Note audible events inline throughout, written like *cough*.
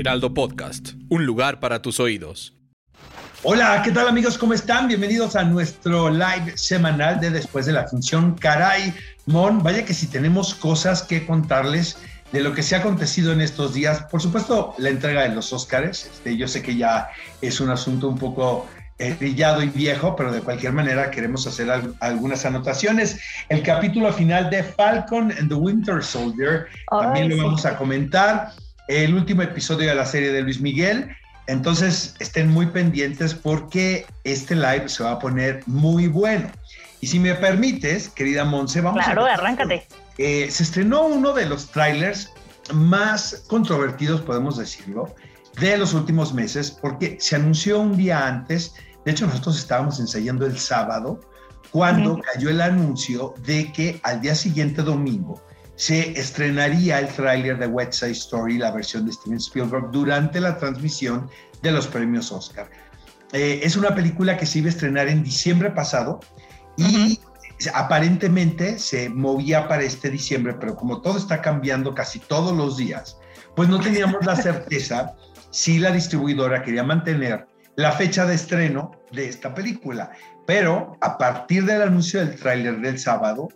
Heraldo Podcast, un lugar para tus oídos. Hola, ¿qué tal amigos? ¿Cómo están? Bienvenidos a nuestro live semanal de Después de la Función. Caray, Mon, vaya que si tenemos cosas que contarles de lo que se ha acontecido en estos días. Por supuesto, la entrega de los Óscares. Este, yo sé que ya es un asunto un poco eh, brillado y viejo, pero de cualquier manera queremos hacer al- algunas anotaciones. El capítulo final de Falcon and the Winter Soldier también lo sí. vamos a comentar. El último episodio de la serie de Luis Miguel. Entonces estén muy pendientes porque este live se va a poner muy bueno. Y si me permites, querida Monse, vamos Claro, a... arráncate. Eh, se estrenó uno de los trailers más controvertidos, podemos decirlo, de los últimos meses, porque se anunció un día antes, de hecho nosotros estábamos ensayando el sábado, cuando cayó el anuncio de que al día siguiente domingo se estrenaría el tráiler de West Side Story, la versión de Steven Spielberg, durante la transmisión de los premios Oscar. Eh, es una película que se iba a estrenar en diciembre pasado y aparentemente se movía para este diciembre, pero como todo está cambiando casi todos los días, pues no teníamos la certeza *laughs* si la distribuidora quería mantener la fecha de estreno de esta película. Pero a partir del anuncio del tráiler del sábado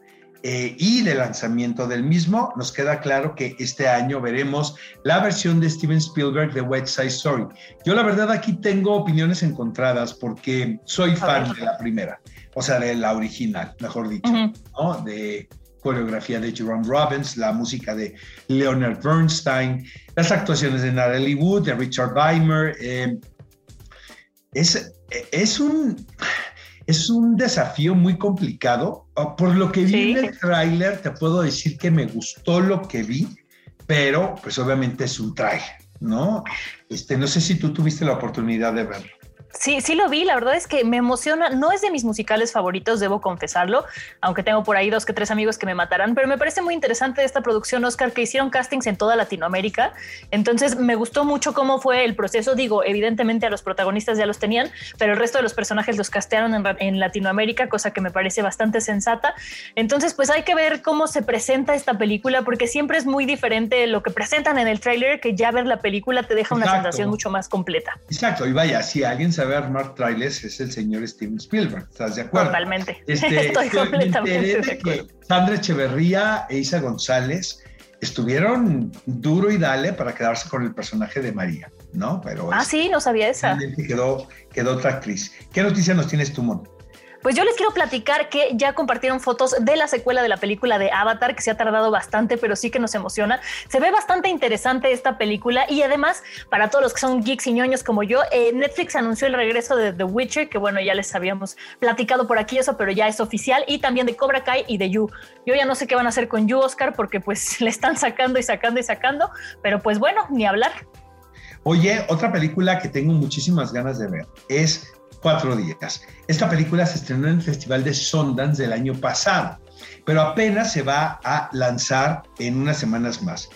eh, y del lanzamiento del mismo, nos queda claro que este año veremos la versión de Steven Spielberg de West Side Story. Yo la verdad aquí tengo opiniones encontradas porque soy fan de la primera, o sea, de la original, mejor dicho. ¿no? De coreografía de Jerome Robbins, la música de Leonard Bernstein, las actuaciones de Natalie Wood, de Richard Weimer. eh, es, es, un, es un desafío muy complicado. Por lo que vi Sí. en el tráiler, te puedo decir que me gustó lo que vi, pero pues obviamente es un tráiler, ¿no? Este, no sé si tú tuviste la oportunidad de verlo. Sí, sí lo vi. La verdad es que me emociona. No es de mis musicales favoritos, debo confesarlo, aunque tengo por ahí dos que tres amigos que me matarán, pero me parece muy interesante esta producción Oscar que hicieron castings en toda Latinoamérica. Entonces me gustó mucho cómo fue el proceso. Digo, evidentemente a los protagonistas ya los tenían, pero el resto de los personajes los castearon en, Latinoamérica, cosa que me parece bastante sensata. Entonces, pues hay que ver cómo se presenta esta película, porque siempre es muy diferente lo que presentan en el tráiler que ya ver la película te deja una Exacto. sensación mucho más completa. Exacto, y vaya, si alguien sabe armar trailers es el señor Steven Spielberg, ¿estás de acuerdo? Totalmente. *laughs* Este, Estoy completamente de acuerdo. Sandra Echeverría e Isa González estuvieron duro y dale para quedarse con el personaje de María, ¿no? Pero Ah, es- sí, no sabía esa. quedó, quedó otra actriz. ¿Qué noticia nos tienes tú, Mon? Pues yo les quiero platicar que ya compartieron fotos de la secuela de la película de Avatar, que se ha tardado bastante, pero sí que nos emociona. Se ve bastante interesante esta película y además, para todos los que son geeks y ñoños como yo, eh, Netflix anunció el regreso de The Witcher, que bueno, ya les habíamos platicado por aquí eso, pero ya es oficial, y también de Cobra Kai y de You. Yo ya no sé qué van a hacer con You, Oscar, porque pues *laughs* le están sacando y sacando y sacando, pero pues bueno, ni hablar. Oye, otra película que tengo muchísimas ganas de ver es Cuatro Días. Esta película se estrenó en el Festival de Sundance del año pasado, pero apenas se va a lanzar en unas semanas más.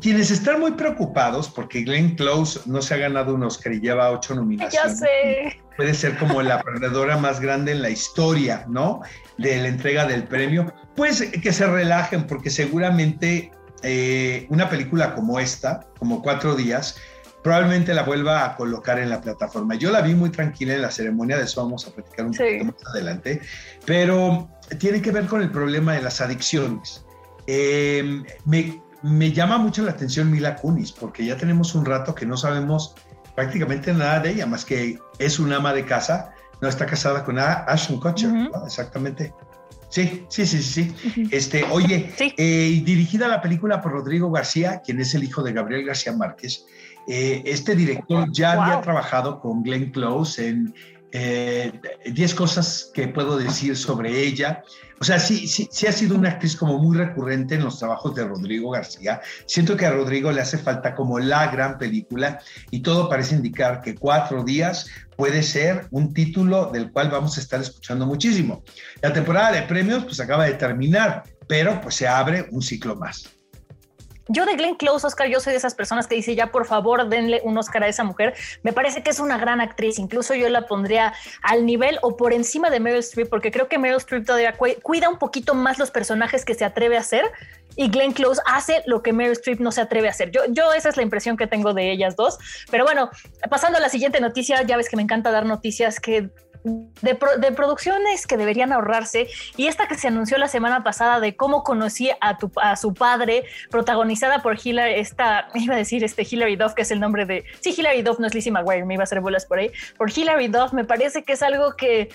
Quienes están muy preocupados porque Glenn Close no se ha ganado un Oscar y lleva ocho Ya nominaciones. sé. Puede ser como la perdedora más grande en la historia, ¿no? De la entrega del premio. Pues que se relajen porque seguramente eh, una película como esta, como Cuatro Días, probablemente la vuelva a colocar en la plataforma. Yo la vi muy tranquila en la ceremonia, de eso vamos a platicar un Sí. poquito más adelante, pero tiene que ver con el problema de las adicciones. Eh, me, me llama mucho la atención Mila Kunis, porque ya tenemos un rato que no sabemos prácticamente nada de ella, más que es una ama de casa, no está casada con Ashton Kutcher, Ujú. ¿no? Exactamente. Sí, sí, sí, sí. sí. Este, oye, Sí. eh, dirigida la película por Rodrigo García, quien es el hijo de Gabriel García Márquez. Eh, este director ya había Wow. trabajado con Glenn Close en 10 cosas que puedo decir sobre ella. O sea, sí, sí, sí ha sido una actriz como muy recurrente en los trabajos de Rodrigo García. Siento que a Rodrigo le hace falta como la gran película y todo parece indicar que Cuatro días puede ser un título del cual vamos a estar escuchando muchísimo. La temporada de premios pues acaba de terminar, pero pues se abre un ciclo más yo de Glenn Close, Oscar, yo soy de esas personas que dice ya por favor denle un Oscar a esa mujer. Me parece que es una gran actriz. Incluso yo la pondría al nivel o por encima de Meryl Streep, porque creo que Meryl Streep todavía cuida un poquito más los personajes que se atreve a hacer y Glenn Close hace lo que Meryl Streep no se atreve a hacer. Yo, yo esa es la impresión que tengo de ellas dos. Pero bueno, pasando a la siguiente noticia, ya ves que me encanta dar noticias que de, producciones que deberían ahorrarse y esta que se anunció la semana pasada de cómo conocí a, tu, a su padre, protagonizada por Hilary, esta, *laughs* iba a decir este Hilary Duff, que es el nombre de, sí, Hilary Duff no es Lizzie McGuire, me iba a hacer bolas por ahí, por Hilary Duff, me parece que es algo que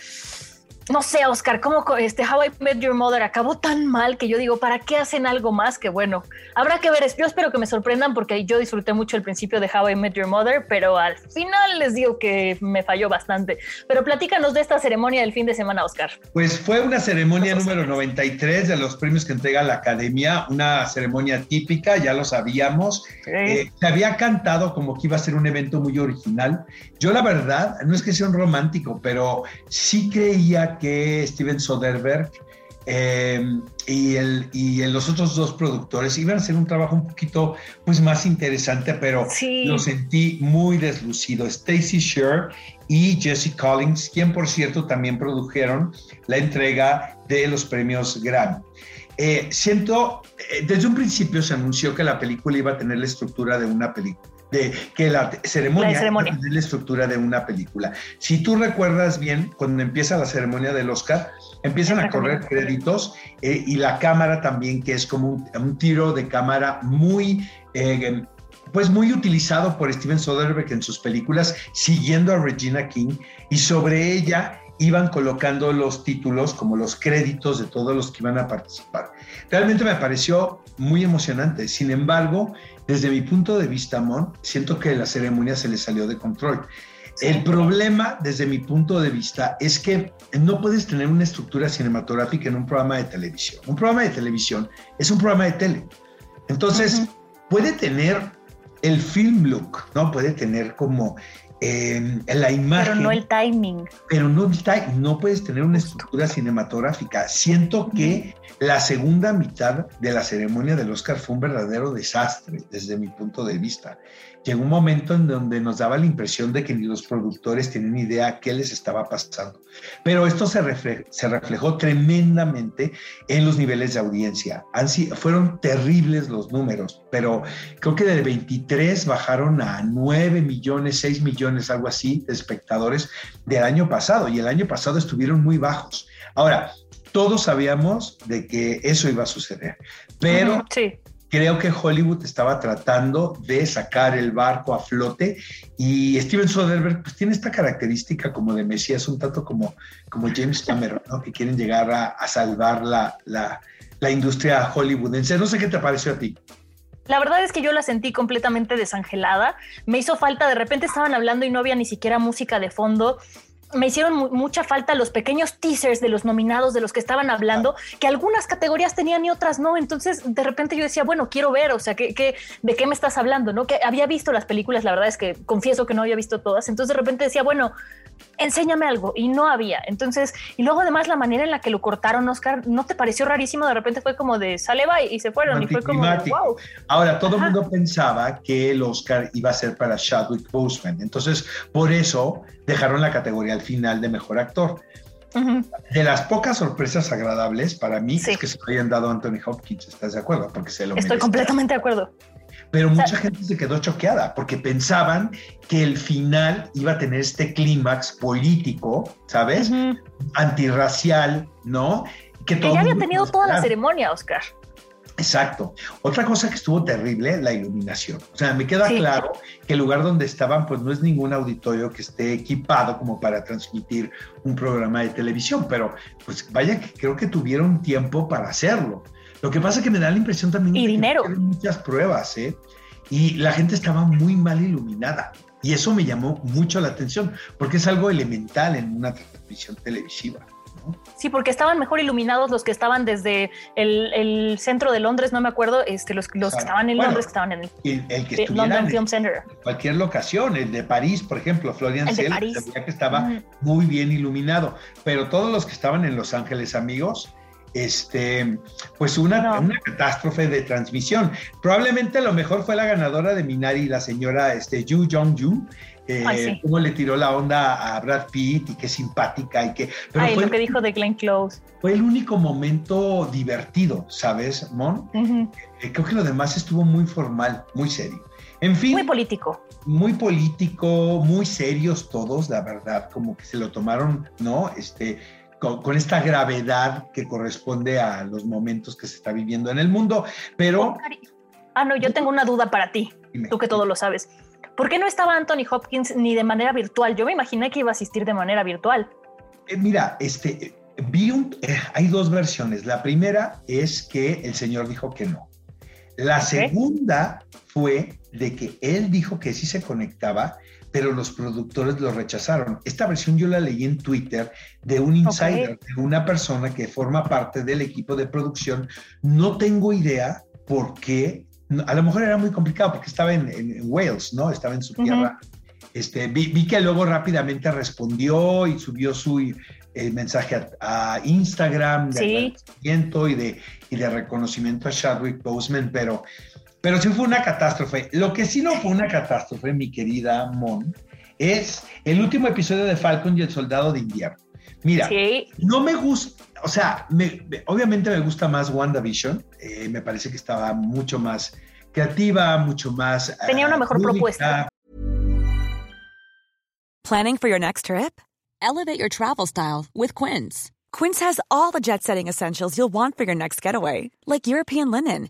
no sé, Oscar, cómo este How I Met Your Mother acabó tan mal que yo digo, ¿para qué hacen algo más? Que bueno, habrá que ver. Yo espero que me sorprendan porque yo disfruté mucho el principio de How I Met Your Mother, pero al final les digo que me falló bastante. Pero platícanos de esta ceremonia del fin de semana, Oscar. Pues fue una ceremonia número 93 de los premios que entrega la Academia, una ceremonia típica, ya lo sabíamos. Eh, se había cantado como que iba a ser un evento muy original. Yo la verdad, no es que sea un romántico, pero sí creía que Steven Soderbergh eh, y, el, y los otros dos productores iban a hacer un trabajo un poquito pues, más interesante, pero lo sentí muy deslucido. Stacy Sher y Jesse Collins, quien por cierto también produjeron la entrega de los premios Grammy. Eh, siento, eh, desde un principio se anunció que la película iba a tener la estructura de una película de que la ceremonia, la ceremonia. la estructura de una película. Si tú recuerdas bien, cuando empieza la ceremonia del Oscar, empiezan a correr créditos eh, y la cámara también, que es como un, tiro de cámara muy... Eh, pues muy utilizado por Steven Soderbergh en sus películas, siguiendo a Regina King, y sobre ella iban colocando los títulos como los créditos de todos los que iban a participar. Realmente me pareció muy emocionante. Sin embargo, desde mi punto de vista, Mon, siento que la ceremonia se le salió de control. El problema, desde mi punto de vista, es que no puedes tener una estructura cinematográfica en un programa de televisión. Un programa de televisión es un programa de tele. Entonces, puede tener el film look, ¿no? Puede tener como eh, la imagen. Pero no el timing. Pero no el timing. No puedes tener una estructura cinematográfica. Siento que la segunda mitad de la ceremonia del Oscar fue un verdadero desastre desde mi punto de vista. Llegó un momento en donde nos daba la impresión de que ni los productores tenían idea qué les estaba pasando. Pero esto se, se reflejó tremendamente en los niveles de audiencia. fueron terribles los números, pero creo que de 23 bajaron a 9 millones, 6 millones, algo así, de espectadores del año pasado. Y el año pasado estuvieron muy bajos. Ahora, todos sabíamos de que eso iba a suceder, pero creo que Hollywood estaba tratando de sacar el barco a flote y Steven Soderbergh pues, tiene esta característica como de Mesías, un tanto como, como James Cameron, que quieren llegar a, salvar la, la, la industria hollywoodense. No sé qué te pareció a ti. La verdad es que yo la sentí completamente desangelada. Me hizo falta, de repente estaban hablando y no había ni siquiera música de fondo me hicieron mucha falta los pequeños teasers de los nominados de los que estaban hablando, que algunas categorías tenían y otras no. Entonces, de repente yo decía, bueno, quiero ver, o sea, ¿qué, de qué me estás hablando? ¿No? Que había visto las películas, la verdad es que confieso que no había visto todas. Entonces, de repente decía, bueno, enséñame algo y no había. Entonces, y luego además la manera en la que lo cortaron, Oscar, ¿no te pareció rarísimo? De repente fue como de sale, bye y se fueron y fue como wow. Ahora, todo el mundo pensaba que el Oscar iba a ser para Chadwick Boseman. Entonces, por eso dejaron la categoría al final de mejor actor. De las pocas sorpresas agradables para mí es que se lo hayan dado a Anthony Hopkins, ¿estás de acuerdo? Porque se lo Estoy completamente de acuerdo. Pero mucha gente se quedó choqueada porque pensaban que el final iba a tener este clímax político, ¿sabes? Antirracial, ¿no? Que, ya había tenido toda la ceremonia, Oscar. Exacto. Otra cosa que estuvo terrible, la iluminación. O sea, me queda claro que el lugar donde estaban, pues no es ningún auditorio que esté equipado como para transmitir un programa de televisión, pero pues vaya que creo que tuvieron tiempo para hacerlo. Lo que pasa es que me da la impresión también y de dinero. que muchas pruebas, ¿eh? Y la gente estaba muy mal iluminada. Y eso me llamó mucho la atención, porque es algo elemental en una transmisión televisiva. Sí, porque estaban mejor iluminados los que estaban desde el, centro de Londres, no me acuerdo, este, los, los que estaban en Londres, que estaban en el, London Film Center. cualquier locación, el de París, por ejemplo, Florian Ciel, que estaba muy bien iluminado, pero todos los que estaban en Los Ángeles, amigos, este, pues una, una, catástrofe de transmisión. Probablemente lo mejor fue la ganadora de Minari, la señora este, Yu Jong-ju, eh, cómo le tiró la onda a Brad Pitt y qué simpática y qué... Pero Ay, lo que dijo de Glenn Close. Fue el único momento divertido, ¿sabes, Mon? Eh, creo que lo demás estuvo muy formal, muy serio. En fin. Muy político. Muy político, muy serios todos, la verdad, como que se lo tomaron, ¿no? Este, con, esta gravedad que corresponde a los momentos que se está viviendo en el mundo. Pero. ah, no, yo tengo una duda para ti, tú que todo lo sabes. ¿Por qué no estaba Anthony Hopkins ni de manera virtual? Yo me imaginé que iba a asistir de manera virtual. Eh, mira, este, vi un, eh, hay dos versiones. La primera es que el señor dijo que no. La segunda fue de que él dijo que sí se conectaba, pero los productores lo rechazaron. Esta versión yo la leí en Twitter de un insider, de una persona que forma parte del equipo de producción. No tengo idea por qué a lo mejor era muy complicado porque estaba en, Wales, ¿no? Estaba en su tierra. este, vi, que luego rápidamente respondió y subió su eh, mensaje a, Instagram de agradecimiento y de, y de reconocimiento a Chadwick Boseman, pero, pero sí fue una catástrofe. Lo que sí no fue una catástrofe, mi querida Mon, es el último episodio de Falcon y el Soldado de Invierno. Mira, no me gusta, o sea, obviamente me gusta más WandaVision, eh, me parece que estaba mucho más creativa, mucho más... Tenía una mejor propuesta. Planning for your next trip? Elevate your travel style with Quince. Quince has all the jet-setting essentials you'll want for your next getaway, like European linen,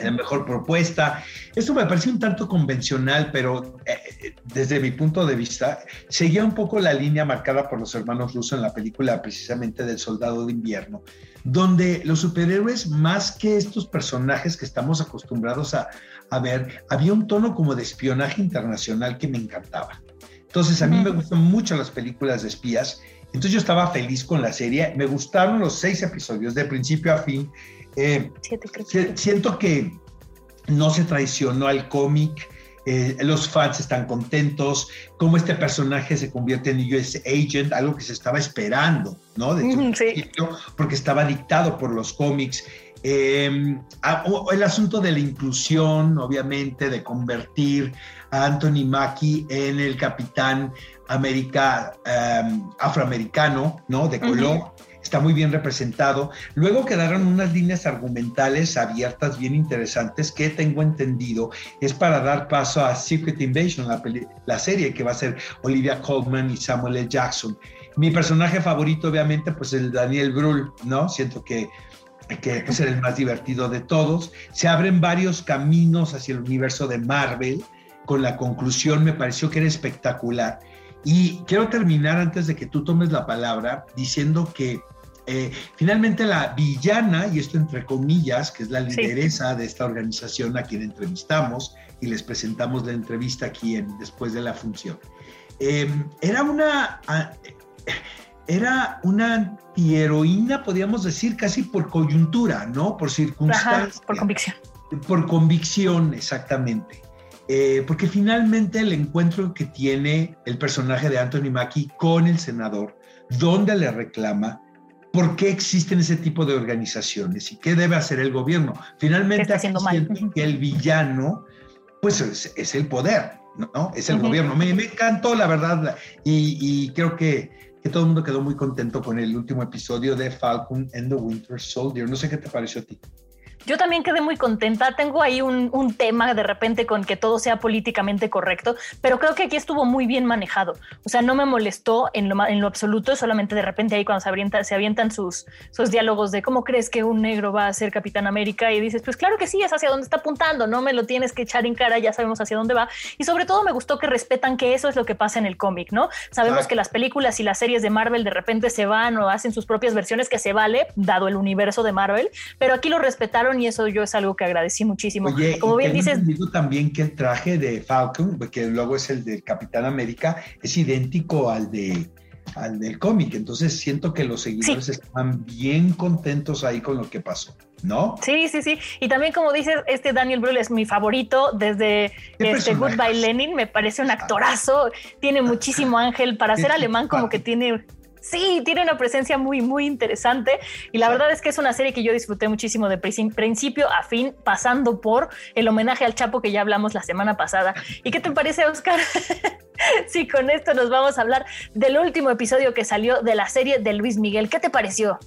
La mejor propuesta. Esto me parece un tanto convencional, pero eh, desde mi punto de vista seguía un poco la línea marcada por los hermanos rusos en la película precisamente del Soldado de Invierno donde los superhéroes, más que estos personajes que estamos acostumbrados a, ver, había un tono como de espionaje internacional que me encantaba. Entonces, a mí me gustan mucho las películas de espías. Entonces, yo estaba feliz con la serie. Me gustaron los seis episodios, de principio a fin. Eh, siento que no se traicionó al cómic. Eh, los fans están contentos, cómo este personaje se convierte en US Agent, algo que se estaba esperando, ¿no? De porque estaba dictado por los cómics. Em, el asunto de la inclusión, obviamente, de convertir a Anthony Mackie en el capitán América, em, afroamericano, ¿no? De color está muy bien representado. Luego quedaron unas líneas argumentales abiertas bien interesantes que tengo entendido es para dar paso a Secret Invasion, la, serie que va a ser Olivia Colman y Samuel L. Jackson. Mi personaje favorito, obviamente, pues el Daniel Brühl, ¿no? Siento que que es el más divertido de todos. Se abren varios caminos hacia el universo de Marvel. Con la conclusión me pareció que era espectacular. Y quiero terminar antes de que tú tomes la palabra diciendo que eh, finalmente la villana, y esto entre comillas, que es la lideresa de esta organización a quien entrevistamos y les presentamos la entrevista aquí en, después de la función, em, era una... era una antiheroína, podríamos decir, casi por coyuntura, ¿no? Por circunstancias. por convicción. Por convicción, exactamente. Eh, porque finalmente el encuentro que tiene el personaje de Anthony Mackie con el senador, donde le reclama por qué existen ese tipo de organizaciones y qué debe hacer el gobierno. Finalmente, que el villano, pues es, el poder, ¿no? Es el gobierno. Me, encantó, la verdad, y, creo que, que, todo el mundo quedó muy contento con el último episodio de Falcon and the Winter Soldier. No sé qué te pareció a ti. Yo también quedé muy contenta. Tengo ahí un, un, tema de repente con que todo sea políticamente correcto, pero creo que aquí estuvo muy bien manejado. O sea, no me molestó en lo, en lo absoluto, solamente de repente ahí cuando se, avienta, se avientan sus, sus diálogos de cómo crees que un negro va a ser Capitán América y dices, pues claro que sí, es hacia dónde está apuntando, no me lo tienes que echar en cara, ya sabemos hacia dónde va. Y sobre todo me gustó que respetan que eso es lo que pasa en el cómic, ¿no? Sabemos que las películas y las series de Marvel de repente se van o hacen sus propias versiones que se vale, dado el universo de Marvel, pero aquí lo respetaron y eso yo es algo que agradecí muchísimo. Oye, Como bien dices... Digo también que el traje de Falcon, que luego es el del Capitán América, es idéntico al de al del cómic. Entonces siento que los seguidores están bien contentos ahí con lo que pasó, ¿no? Sí, sí, sí. Y también como dices, este Daniel Brühl es mi favorito desde este Goodbye Lenin. Me parece un actorazo. Tiene muchísimo ángel para ser alemán, como que tiene Sí, tiene una presencia muy, muy interesante y la verdad es que es una serie que yo disfruté muchísimo de principio a fin, pasando por el homenaje al Chapo que ya hablamos la semana pasada. ¿Y qué te parece, Oscar? *laughs* sí, con esto nos vamos a hablar del último episodio que salió de la serie de Luis Miguel. ¿Qué te pareció?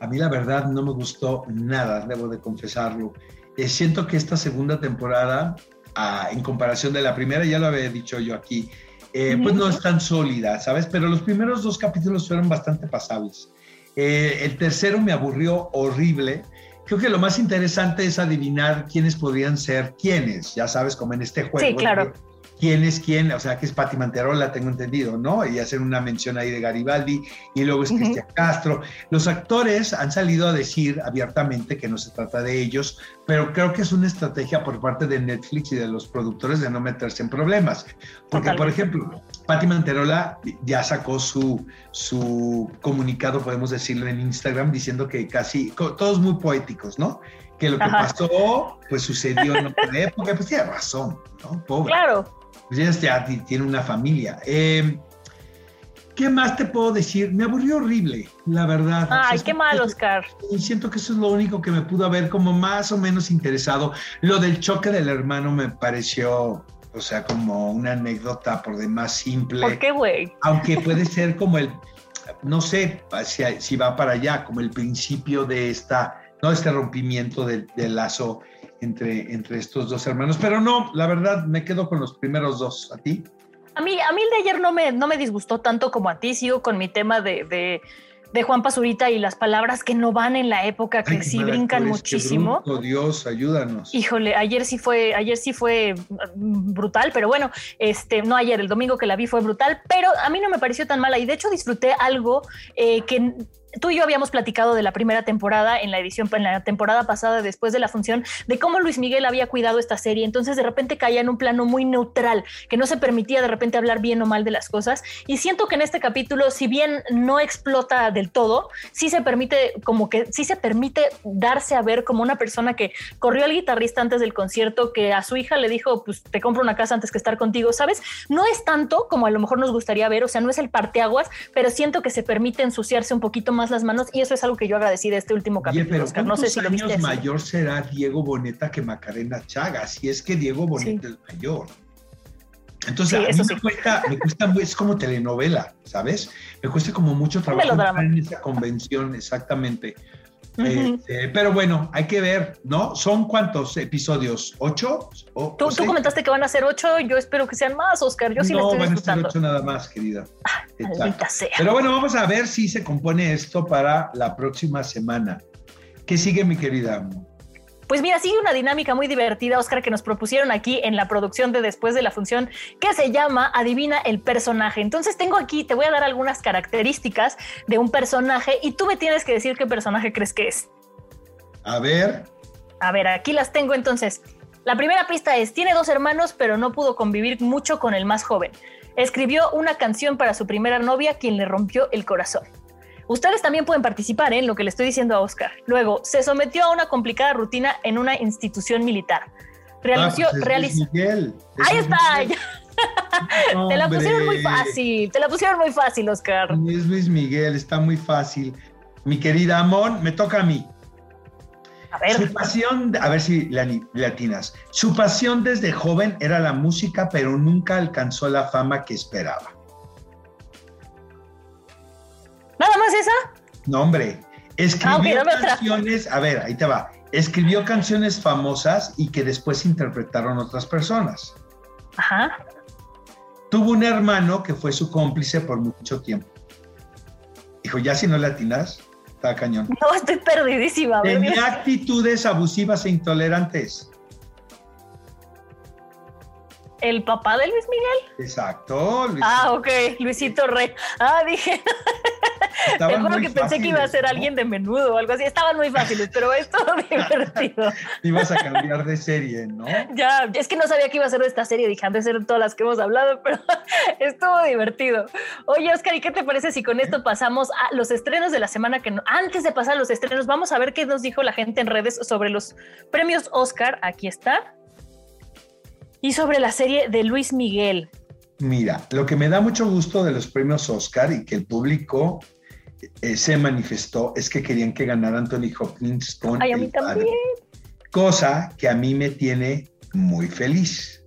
A mí la verdad no me gustó nada, debo de confesarlo. Eh, siento que esta segunda temporada, ah, en comparación de la primera, ya lo había dicho yo aquí, eh, pues no es tan sólida, ¿sabes? Pero los primeros dos capítulos fueron bastante pasables. Eh, el tercero me aburrió horrible. Creo que lo más interesante es adivinar quiénes podrían ser quiénes, ya sabes, como en este juego. Sí, claro quién es quién, o sea, que es Patti Manterola, tengo entendido, ¿no? Y hacer una mención ahí de Garibaldi, y luego es Cristian Castro. Los actores han salido a decir abiertamente que no se trata de ellos, pero creo que es una estrategia por parte de Netflix y de los productores de no meterse en problemas. Porque, por ejemplo, Patti Manterola ya sacó su, su comunicado, podemos decirlo, en Instagram, diciendo que casi, todos muy poéticos, ¿no? Que lo que pasó, pues sucedió en otra *laughs* época, pues tiene razón, ¿no? Pobre. Claro pues ya tiene una familia. Em, ¿Qué más te puedo decir? Me aburrió horrible, la verdad. Ay, qué mal, Oscar. Y siento que eso es lo único que me pudo haber como más o menos interesado. Lo del choque del hermano me pareció, o sea, como una anécdota por demás simple. ¿Por qué, güey? Aunque puede ser como el, no sé si, si, va para allá, como el principio de esta, no este rompimiento del lazo entre, entre estos dos hermanos. Pero no, la verdad, me quedo con los primeros dos. ¿A ti? A mí, a mí el de ayer no me, no me disgustó tanto como a ti. Sigo con mi tema de, de, de Juan Pazurita y las palabras que no van en la época, que sí brincan muchísimo. Oh Dios, ayúdanos. Híjole, ayer sí fue, ayer sí fue mm, brutal, pero bueno, este, no ayer, el domingo que la vi fue brutal, pero a mí no me pareció tan mala y de hecho disfruté algo eh, que tú y yo habíamos platicado de la primera temporada en la edición, en la temporada pasada, después de la función, de cómo Luis Miguel había cuidado esta serie. Entonces, de repente caía en un plano muy neutral, que no se permitía de repente hablar bien o mal de las cosas. Y siento que en este capítulo, si bien no explota del todo, sí se permite, como que sí se permite darse a ver como una persona que corrió al guitarrista antes del concierto, que a su hija le dijo, pues te compro una casa antes que estar contigo, ¿sabes? No es tanto como a lo mejor nos gustaría ver, o sea, no es el parteaguas, pero siento que se permite ensuciarse un poquito más más las manos y eso es algo que yo agradecí de este último capítulo. Oscar. No sé si lo viste. mayor será Diego Boneta que Macarena Chagas? Si es que Diego Boneta es mayor. Entonces, a mí me, cuesta, me cuesta, es como telenovela, ¿sabes? Me cuesta como mucho trabajo en esa convención, exactamente. Este, pero bueno, hay que ver, ¿no? ¿Son cuántos episodios? ¿Ocho? O, tú, tú, comentaste que van a ser ocho, yo espero que sean más, Oscar. Yo sí no, van a ser ocho nada más, querida. Ah, pero bueno, vamos a ver si se compone esto para la próxima semana. ¿Qué sigue, mi querida? Pues mira, sigue una dinámica muy divertida, Oscar, que nos propusieron aquí en la producción de Después de la Función, que se llama Adivina el personaje. Entonces tengo aquí, te voy a dar algunas características de un personaje y tú me tienes que decir qué personaje crees que es. A ver. A ver, aquí las tengo entonces. La primera pista es, tiene dos hermanos, pero no pudo convivir mucho con el más joven. Escribió una canción para su primera novia, quien le rompió el corazón. Ustedes también pueden participar ¿eh? en lo que le estoy diciendo a Oscar. Luego, se sometió a una complicada rutina en una institución militar. Realizó, ah, pues Ahí está. *laughs* te la pusieron muy fácil, te la pusieron muy fácil, Oscar. Es Luis Miguel, está muy fácil. Mi querida Amon, me toca a mí. A ver. Su pasión, a ver si latinas. Su pasión desde joven era la música, pero nunca alcanzó la fama que esperaba. ¿Nada más esa? No, hombre. Escribió ah, canciones, a ver, ahí te va. escribió canciones famosas y que después interpretaron otras personas. Ajá. Tuvo un hermano que fue su cómplice por mucho tiempo. Dijo, ya si no le atinas, está cañón. No, estoy perdidísima. Tenía actitudes abusivas e intolerantes. ¿El papá de Luis Miguel? Exacto. Luis. Ah, ok, Luisito Rey. Ah, dije. *laughs* Te juro que pensé que iba a ser alguien de menudo o algo así. Estaban muy fáciles, pero es todo *laughs* divertido. Ibas a cambiar de serie, ¿no? *laughs* Ya, es que no sabía que iba a ser de esta serie. Dije, de ser todas las que hemos hablado, *laughs* pero estuvo divertido. Oye, Oscar, ¿y qué te parece si con esto pasamos a los estrenos de la semana que no? Antes de pasar a los estrenos, vamos a ver qué nos dijo la gente en redes sobre los premios Oscar. Aquí está y sobre la serie de Luis Miguel. Mira, lo que me da mucho gusto de los premios Oscar y que el público eh, se manifestó es que querían que ganara Anthony Hopkins con Ay, a mí también. cosa que a mí me tiene muy feliz.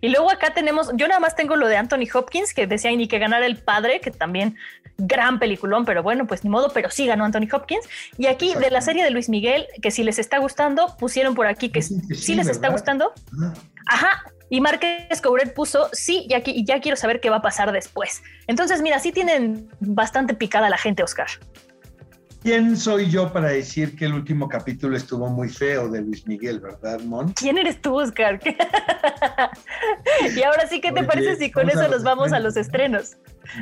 Y luego acá tenemos, yo nada más tengo lo de Anthony Hopkins, que decían ni que ganara el padre, que también gran peliculón, pero bueno, pues ni modo, pero sí ganó Anthony Hopkins. Y aquí de la serie de Luis Miguel, que si les está gustando, pusieron por aquí que sí, les está gustando. Ajá. Y Márquez Couret puso sí, y aquí ya quiero saber qué va a pasar después. Entonces, mira, sí tienen bastante picada la gente, Oscar. ¿Quién soy yo para decir que el último capítulo estuvo muy feo de Luis Miguel, verdad, Mon? ¿Quién eres tú, Oscar? *laughs* y ahora sí, ¿qué te parece si con eso nos vamos a los estrenos?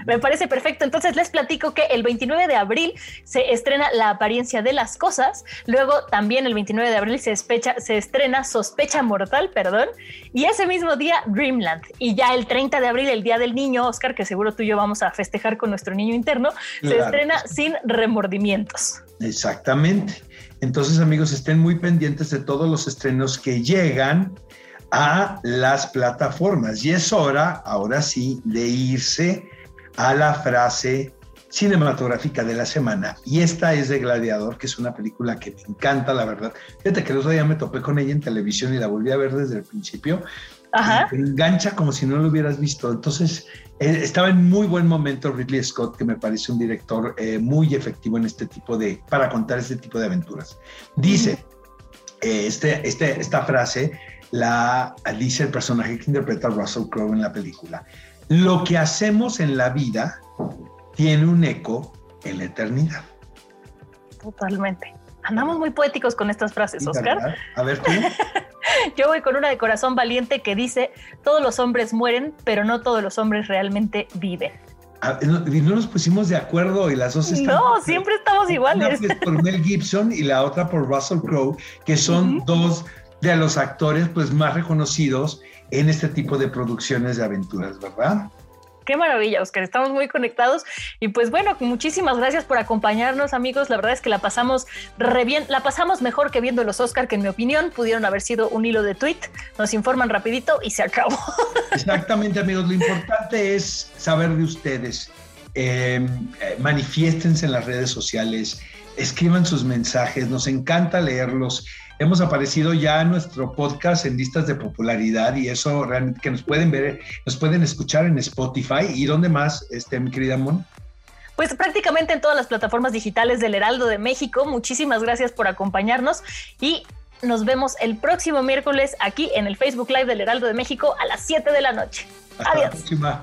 Me parece perfecto. Entonces les platico que el 29 de abril se estrena La apariencia de las cosas. Luego también el 29 de abril se, se estrena Sospecha Mortal, perdón. Y ese mismo día Dreamland. Y ya el 30 de abril, el Día del Niño, Oscar, que seguro tú y yo vamos a festejar con nuestro niño interno, se estrena Sin Remordimientos. Exactamente. Entonces amigos, estén muy pendientes de todos los estrenos que llegan a las plataformas. Y es hora, ahora sí, de irse a la frase cinematográfica de la semana. Y esta es de Gladiador, que es una película que me encanta, la verdad. Fíjate que el otro día me topé con ella en televisión y la volví a ver desde el principio. Ajá. me engancha como si no lo hubieras visto. Entonces, eh, estaba en muy buen momento Ridley Scott, que me parece un director eh, muy efectivo en este tipo de, para contar este tipo de aventuras. Dice, eh, este, este, esta frase la dice el personaje que interpreta Russell Crowe en la película lo que hacemos en la vida tiene un eco en la eternidad. Totalmente. Andamos muy poéticos con estas frases, Oscar. A ver tú. *laughs* Yo voy con una de corazón valiente que dice, todos los hombres mueren, pero no todos los hombres realmente viven. Ah, no nos pusimos de acuerdo y las dos están... No, siempre estamos iguales. Una por Mel Gibson y la otra por Russell Crowe, que son dos de los actores pues más reconocidos en este tipo de producciones de aventuras, ¿verdad? Qué maravilla, Oscar. Estamos muy conectados. Y pues bueno, muchísimas gracias por acompañarnos, amigos. La verdad es que la pasamos re bien. La pasamos mejor que viendo los Oscar, que en mi opinión pudieron haber sido un hilo de tweet. Nos informan rapidito y se acabó. *laughs* Exactamente, amigos. Lo importante es saber de ustedes. Em, eh, manifiéstense en las redes sociales, escriban sus mensajes. Nos encanta leerlos hemos aparecido ya en nuestro podcast en listas de popularidad y eso realmente que nos pueden ver, nos pueden escuchar en Spotify y dónde más, este, mi querida Mon. Pues prácticamente en todas las plataformas digitales del Heraldo de México. Muchísimas gracias por acompañarnos y nos vemos el próximo miércoles aquí en el Facebook Live del Heraldo de México a las 7 de la noche. Hasta Adiós. La